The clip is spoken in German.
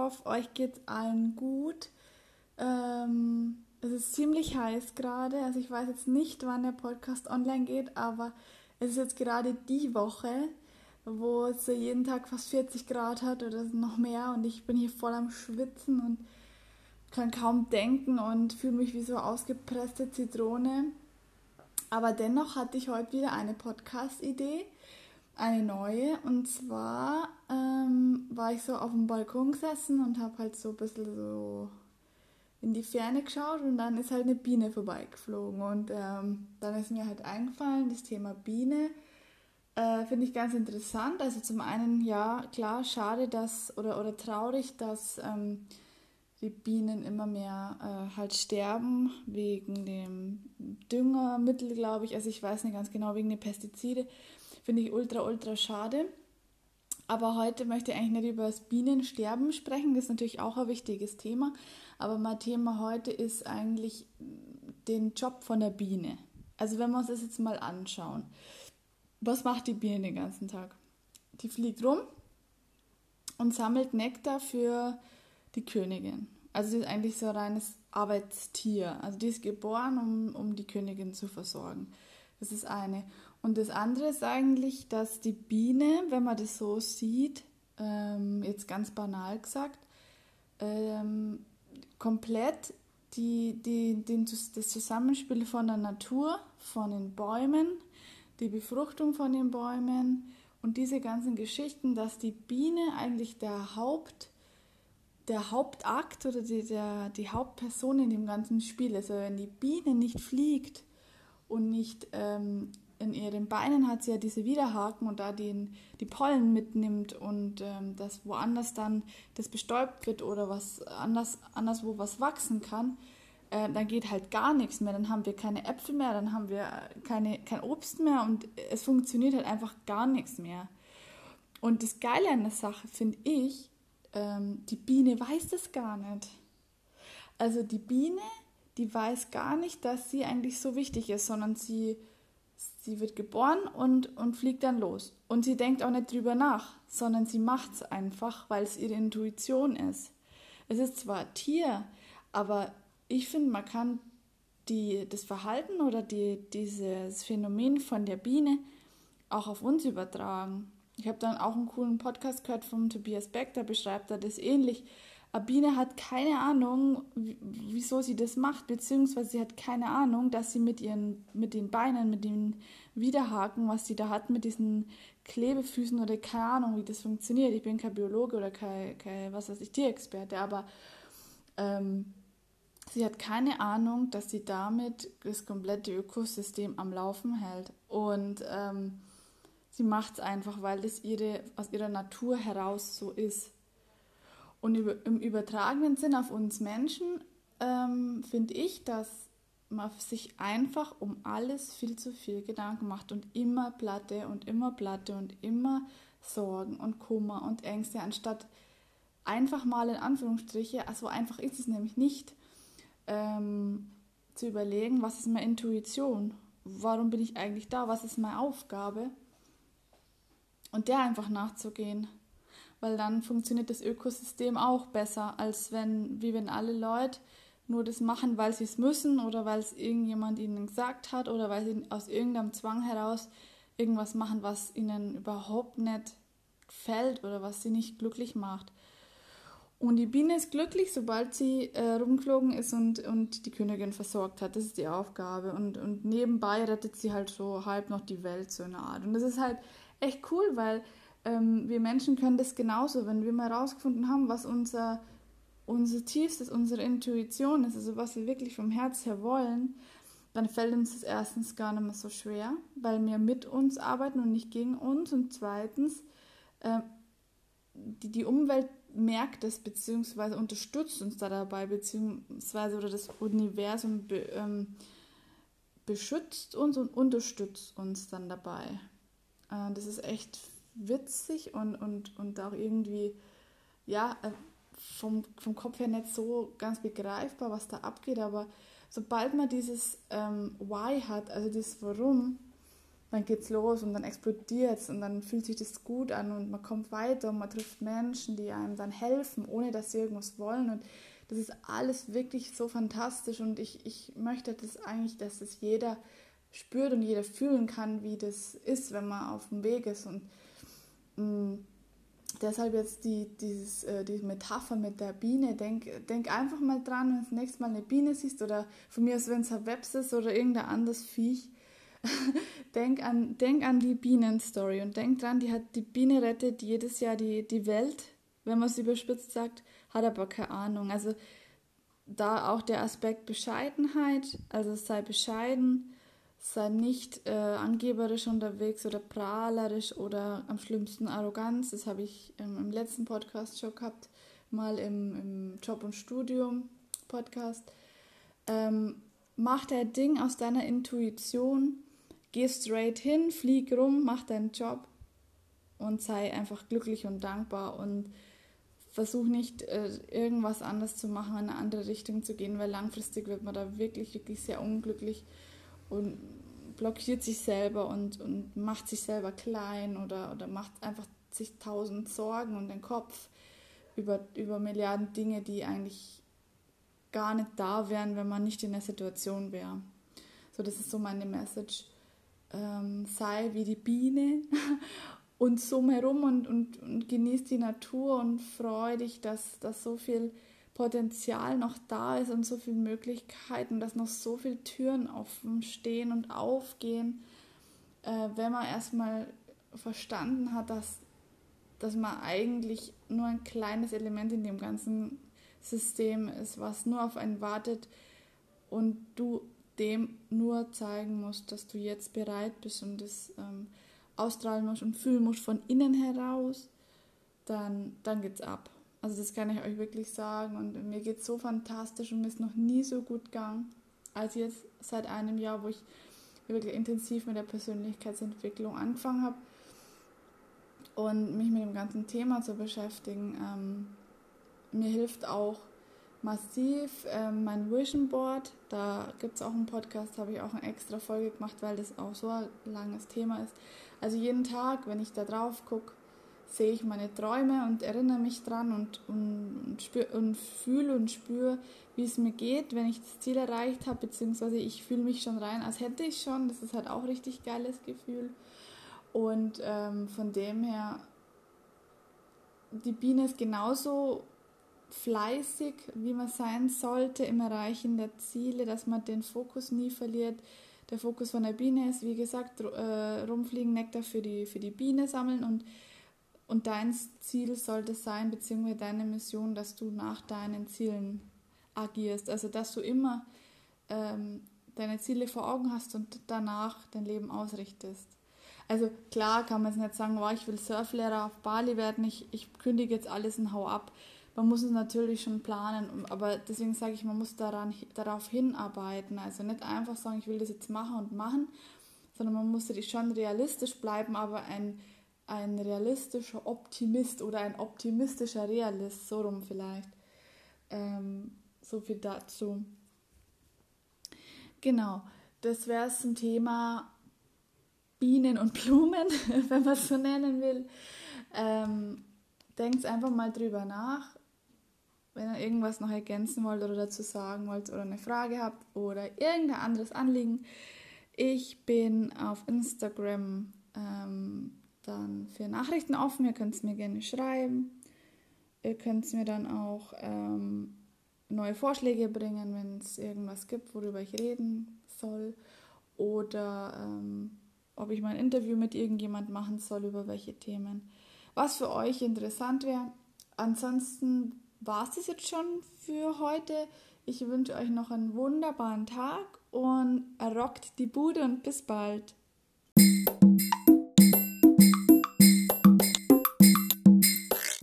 hoffe, euch geht allen gut. Ähm, es ist ziemlich heiß gerade. Also ich weiß jetzt nicht, wann der Podcast online geht, aber es ist jetzt gerade die Woche, wo es jeden Tag fast 40 Grad hat oder noch mehr und ich bin hier voll am Schwitzen und kann kaum denken und fühle mich wie so ausgepresste Zitrone. Aber dennoch hatte ich heute wieder eine Podcast-Idee, eine neue. Und zwar ähm, war ich so auf dem Balkon gesessen und habe halt so ein bisschen so in die Ferne geschaut und dann ist halt eine Biene vorbeigeflogen. Und ähm, dann ist mir halt eingefallen, das Thema Biene äh, finde ich ganz interessant. Also zum einen, ja, klar, schade, dass oder, oder traurig, dass ähm, die Bienen immer mehr äh, halt sterben wegen dem Düngermittel, glaube ich. Also ich weiß nicht ganz genau, wegen den Pestizide. Finde ich ultra, ultra schade. Aber heute möchte ich eigentlich nicht über das Bienensterben sprechen. Das ist natürlich auch ein wichtiges Thema. Aber mein Thema heute ist eigentlich den Job von der Biene. Also wenn wir uns das jetzt mal anschauen. Was macht die Biene den ganzen Tag? Die fliegt rum und sammelt Nektar für die Königin. Also sie ist eigentlich so ein reines Arbeitstier. Also die ist geboren, um, um die Königin zu versorgen. Das ist eine. Und das andere ist eigentlich, dass die Biene, wenn man das so sieht, ähm, jetzt ganz banal gesagt, ähm, komplett die, die, den, das Zusammenspiel von der Natur, von den Bäumen, die Befruchtung von den Bäumen und diese ganzen Geschichten, dass die Biene eigentlich der Haupt der Hauptakt oder die, der, die Hauptperson in dem ganzen Spiel. Also wenn die Biene nicht fliegt und nicht ähm, in ihren Beinen hat sie ja diese Widerhaken und da den, die Pollen mitnimmt und ähm, das woanders dann das bestäubt wird oder was anders, anderswo was wachsen kann, äh, dann geht halt gar nichts mehr. Dann haben wir keine Äpfel mehr, dann haben wir keine, kein Obst mehr und es funktioniert halt einfach gar nichts mehr. Und das Geile an der Sache finde ich, ähm, die Biene weiß das gar nicht. Also die Biene, die weiß gar nicht, dass sie eigentlich so wichtig ist, sondern sie, sie wird geboren und, und fliegt dann los. Und sie denkt auch nicht drüber nach, sondern sie macht es einfach, weil es ihre Intuition ist. Es ist zwar Tier, aber ich finde, man kann die, das Verhalten oder die, dieses Phänomen von der Biene auch auf uns übertragen. Ich habe dann auch einen coolen Podcast gehört von Tobias Beck, da beschreibt er das ähnlich. Abine hat keine Ahnung, wieso sie das macht, beziehungsweise sie hat keine Ahnung, dass sie mit ihren, mit den Beinen, mit den Widerhaken, was sie da hat, mit diesen Klebefüßen oder keine Ahnung, wie das funktioniert. Ich bin kein Biologe oder kein, kein was weiß ich, Tierexperte, aber ähm, sie hat keine Ahnung, dass sie damit das komplette Ökosystem am Laufen hält. Und ähm, Sie macht es einfach, weil das ihre, aus ihrer Natur heraus so ist. Und im übertragenen Sinn auf uns Menschen ähm, finde ich, dass man sich einfach um alles viel zu viel Gedanken macht und immer Platte und immer Platte und immer Sorgen und Kummer und Ängste, anstatt einfach mal in Anführungsstriche, also einfach ist es nämlich nicht, ähm, zu überlegen, was ist meine Intuition, warum bin ich eigentlich da, was ist meine Aufgabe? Und der einfach nachzugehen. Weil dann funktioniert das Ökosystem auch besser, als wenn, wie wenn alle Leute nur das machen, weil sie es müssen oder weil es irgendjemand ihnen gesagt hat oder weil sie aus irgendeinem Zwang heraus irgendwas machen, was ihnen überhaupt nicht gefällt oder was sie nicht glücklich macht. Und die Biene ist glücklich, sobald sie äh, rumgeflogen ist und, und die Königin versorgt hat. Das ist die Aufgabe. Und, und nebenbei rettet sie halt so halb noch die Welt, so eine Art. Und das ist halt echt cool, weil ähm, wir Menschen können das genauso, wenn wir mal herausgefunden haben, was unser, unser tiefstes, unsere Intuition ist, also was wir wirklich vom Herz her wollen, dann fällt uns das erstens gar nicht mehr so schwer, weil wir mit uns arbeiten und nicht gegen uns. Und zweitens, äh, die, die Umwelt merkt es beziehungsweise unterstützt uns da dabei, beziehungsweise oder das Universum be, ähm, beschützt uns und unterstützt uns dann dabei. Äh, das ist echt witzig und, und, und auch irgendwie, ja, äh, vom, vom Kopf her nicht so ganz begreifbar, was da abgeht, aber sobald man dieses ähm, Why hat, also das Warum, dann geht's los und dann explodiert es und dann fühlt sich das gut an und man kommt weiter und man trifft Menschen, die einem dann helfen, ohne dass sie irgendwas wollen. Und das ist alles wirklich so fantastisch und ich, ich möchte das eigentlich, dass das jeder spürt und jeder fühlen kann, wie das ist, wenn man auf dem Weg ist. Und mm, deshalb jetzt die, dieses, äh, die Metapher mit der Biene. Denk, denk einfach mal dran, wenn du das nächste Mal eine Biene siehst oder von mir aus, wenn es ein Webs ist oder irgendein anderes Viech. denk, an, denk an die Bienenstory und denk dran, die, hat, die Biene rettet jedes Jahr die, die Welt, wenn man es überspitzt sagt, hat aber keine Ahnung. Also da auch der Aspekt Bescheidenheit, also sei bescheiden, sei nicht äh, angeberisch unterwegs oder prahlerisch oder am schlimmsten Arroganz. Das habe ich ähm, im letzten Podcast schon gehabt, mal im, im Job- und Studium-Podcast. Ähm, mach dein Ding aus deiner Intuition, geh straight hin, flieg rum, mach deinen Job und sei einfach glücklich und dankbar und versuch nicht äh, irgendwas anders zu machen, in eine andere Richtung zu gehen, weil langfristig wird man da wirklich, wirklich sehr unglücklich und blockiert sich selber und, und macht sich selber klein oder, oder macht einfach sich tausend Sorgen und den Kopf über, über Milliarden Dinge, die eigentlich gar nicht da wären, wenn man nicht in der Situation wäre. So, das ist so meine Message. Ähm, sei wie die Biene und summ herum und, und, und genieß die Natur und freu dich, dass, dass so viel Potenzial noch da ist und so viele Möglichkeiten, dass noch so viele Türen offen stehen und aufgehen, äh, wenn man erstmal verstanden hat, dass, dass man eigentlich nur ein kleines Element in dem ganzen System ist, was nur auf einen wartet und du dem nur zeigen musst, dass du jetzt bereit bist und das ähm, ausstrahlen musst und fühlen musst von innen heraus, dann, dann geht's ab. Also das kann ich euch wirklich sagen. Und mir geht es so fantastisch und mir ist noch nie so gut gegangen als jetzt seit einem Jahr, wo ich wirklich intensiv mit der Persönlichkeitsentwicklung angefangen habe und mich mit dem ganzen Thema zu beschäftigen. Ähm, mir hilft auch massiv ähm, mein Vision Board. Da gibt es auch einen Podcast, habe ich auch eine extra Folge gemacht, weil das auch so ein langes Thema ist. Also jeden Tag, wenn ich da drauf gucke, sehe ich meine Träume und erinnere mich dran und, und, und, und fühle und spüre, wie es mir geht, wenn ich das Ziel erreicht habe, beziehungsweise ich fühle mich schon rein, als hätte ich schon. Das ist halt auch richtig geiles Gefühl. Und ähm, von dem her, die Biene ist genauso fleißig, wie man sein sollte im Erreichen der Ziele, dass man den Fokus nie verliert. Der Fokus von der Biene ist, wie gesagt, äh, rumfliegen, Nektar für die, für die Biene sammeln und und dein Ziel sollte sein, beziehungsweise deine Mission, dass du nach deinen Zielen agierst. Also, dass du immer ähm, deine Ziele vor Augen hast und danach dein Leben ausrichtest. Also, klar kann man jetzt nicht sagen, oh, ich will Surflehrer auf Bali werden, ich, ich kündige jetzt alles und hau ab. Man muss es natürlich schon planen, aber deswegen sage ich, man muss daran, darauf hinarbeiten. Also nicht einfach sagen, ich will das jetzt machen und machen, sondern man muss schon realistisch bleiben, aber ein ein realistischer Optimist oder ein optimistischer Realist, so rum vielleicht. Ähm, so viel dazu. Genau, das wäre es zum Thema Bienen und Blumen, wenn man es so nennen will. Ähm, denkt einfach mal drüber nach, wenn ihr irgendwas noch ergänzen wollt oder dazu sagen wollt oder eine Frage habt oder irgendein anderes Anliegen. Ich bin auf Instagram ähm, dann für Nachrichten offen. Ihr könnt es mir gerne schreiben. Ihr könnt mir dann auch ähm, neue Vorschläge bringen, wenn es irgendwas gibt, worüber ich reden soll. Oder ähm, ob ich mal ein Interview mit irgendjemand machen soll, über welche Themen. Was für euch interessant wäre. Ansonsten war es das jetzt schon für heute. Ich wünsche euch noch einen wunderbaren Tag und rockt die Bude und bis bald.